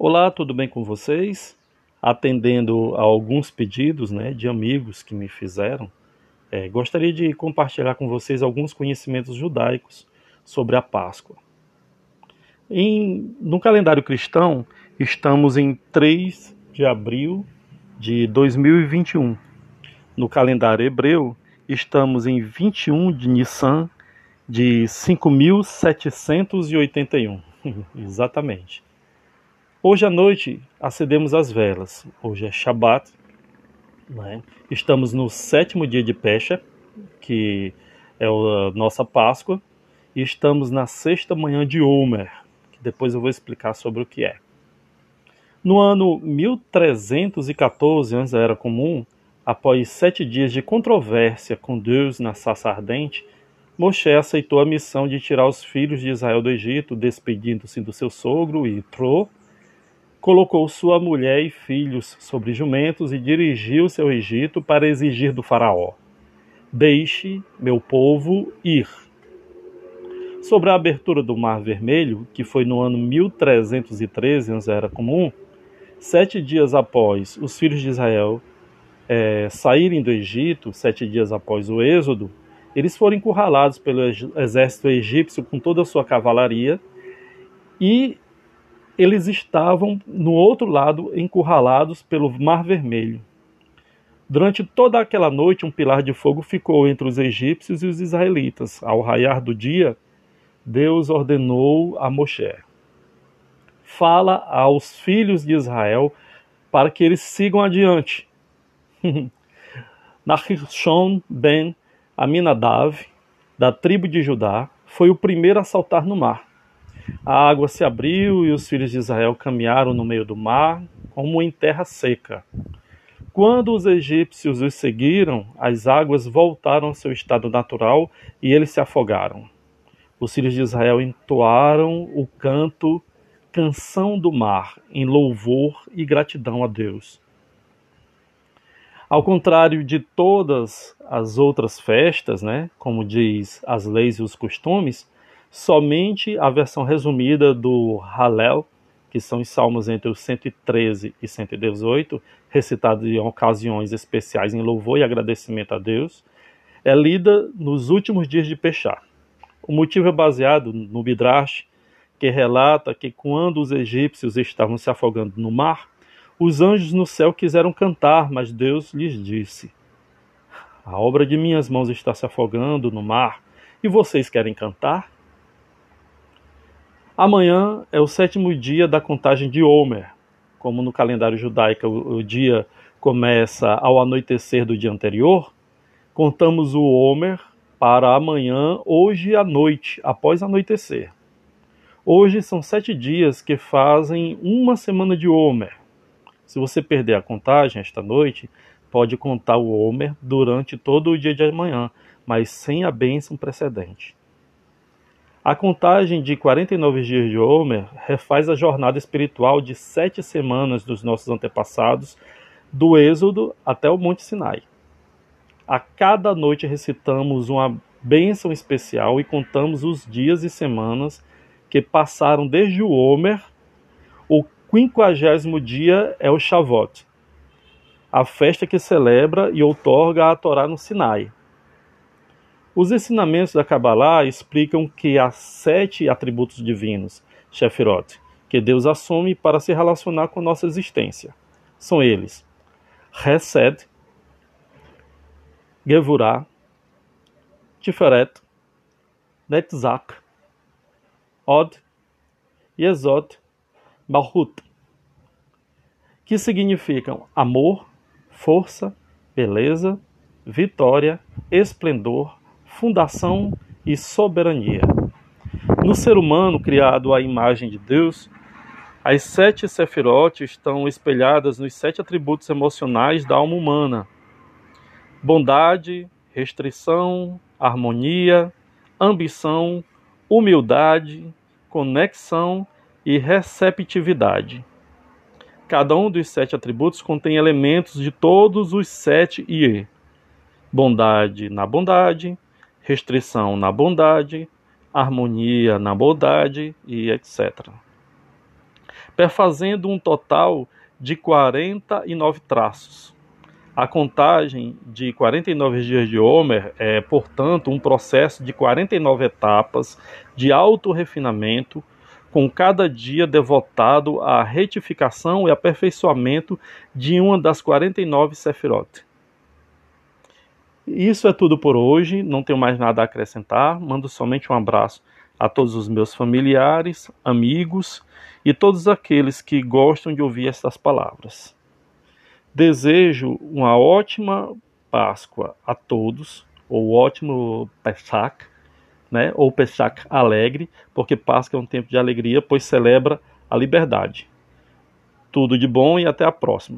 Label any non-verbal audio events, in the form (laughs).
Olá, tudo bem com vocês? Atendendo a alguns pedidos né, de amigos que me fizeram, é, gostaria de compartilhar com vocês alguns conhecimentos judaicos sobre a Páscoa. Em, no calendário cristão, estamos em 3 de abril de 2021. No calendário hebreu, estamos em 21 de Nissan de 5781. (laughs) Exatamente. Hoje à noite acendemos as velas. Hoje é Shabat. Né? Estamos no sétimo dia de Pecha, que é a nossa Páscoa. E estamos na sexta manhã de Omer, que depois eu vou explicar sobre o que é. No ano 1314, antes da Era Comum, após sete dias de controvérsia com Deus na Sassa Ardente, Moshe aceitou a missão de tirar os filhos de Israel do Egito, despedindo-se do seu sogro, Tro, colocou sua mulher e filhos sobre jumentos e dirigiu-se ao Egito para exigir do faraó: Deixe meu povo ir. Sobre a abertura do Mar Vermelho, que foi no ano 1313, antes era comum, sete dias após os filhos de Israel é, saírem do Egito, sete dias após o Êxodo, eles foram encurralados pelo exército egípcio com toda a sua cavalaria e eles estavam no outro lado encurralados pelo Mar Vermelho. Durante toda aquela noite, um pilar de fogo ficou entre os egípcios e os israelitas. Ao raiar do dia, Deus ordenou a Moshe: Fala aos filhos de Israel para que eles sigam adiante. (laughs) Nachishon ben Aminadav, da tribo de Judá, foi o primeiro a saltar no mar. A água se abriu e os filhos de Israel caminharam no meio do mar, como em terra seca. Quando os egípcios os seguiram, as águas voltaram ao seu estado natural e eles se afogaram. Os filhos de Israel entoaram o canto Canção do Mar em louvor e gratidão a Deus. Ao contrário de todas as outras festas, né, como diz as leis e os costumes, somente a versão resumida do Hallel, que são os salmos entre os 113 e 118, recitados em ocasiões especiais em louvor e agradecimento a Deus, é lida nos últimos dias de Pechá. O motivo é baseado no Midrash, que relata que quando os egípcios estavam se afogando no mar, os anjos no céu quiseram cantar, mas Deus lhes disse: A obra de minhas mãos está se afogando no mar, e vocês querem cantar? Amanhã é o sétimo dia da contagem de Homer. Como no calendário judaico o dia começa ao anoitecer do dia anterior, contamos o Homer para amanhã, hoje à noite, após anoitecer. Hoje são sete dias que fazem uma semana de Homer. Se você perder a contagem esta noite, pode contar o Homer durante todo o dia de amanhã, mas sem a bênção precedente. A contagem de 49 dias de Homer refaz a jornada espiritual de sete semanas dos nossos antepassados, do Êxodo até o Monte Sinai. A cada noite recitamos uma bênção especial e contamos os dias e semanas que passaram desde o Homer. O quinquagésimo dia é o Shavuot, a festa que celebra e outorga a Torá no Sinai. Os ensinamentos da Kabbalah explicam que há sete atributos divinos, Shefirot, que Deus assume para se relacionar com nossa existência. São eles: Hesed, Gevurah, Tiferet, Netzach, Od, Yesod, Malhut, que significam amor, força, beleza, vitória, esplendor, fundação e soberania. No ser humano criado à imagem de Deus, as sete sefirotes estão espelhadas nos sete atributos emocionais da alma humana: bondade, restrição, harmonia, ambição, humildade, conexão e receptividade. Cada um dos sete atributos contém elementos de todos os sete IE. Bondade na bondade, restrição na bondade, harmonia na bondade e etc. perfazendo um total de 49 traços. A contagem de 49 dias de Homer é, portanto, um processo de 49 etapas de auto-refinamento, com cada dia devotado à retificação e aperfeiçoamento de uma das 49 Sefirot. Isso é tudo por hoje, não tenho mais nada a acrescentar. Mando somente um abraço a todos os meus familiares, amigos e todos aqueles que gostam de ouvir estas palavras. Desejo uma ótima Páscoa a todos, ou ótimo Pesach, né? ou Pesach alegre, porque Páscoa é um tempo de alegria, pois celebra a liberdade. Tudo de bom e até a próxima.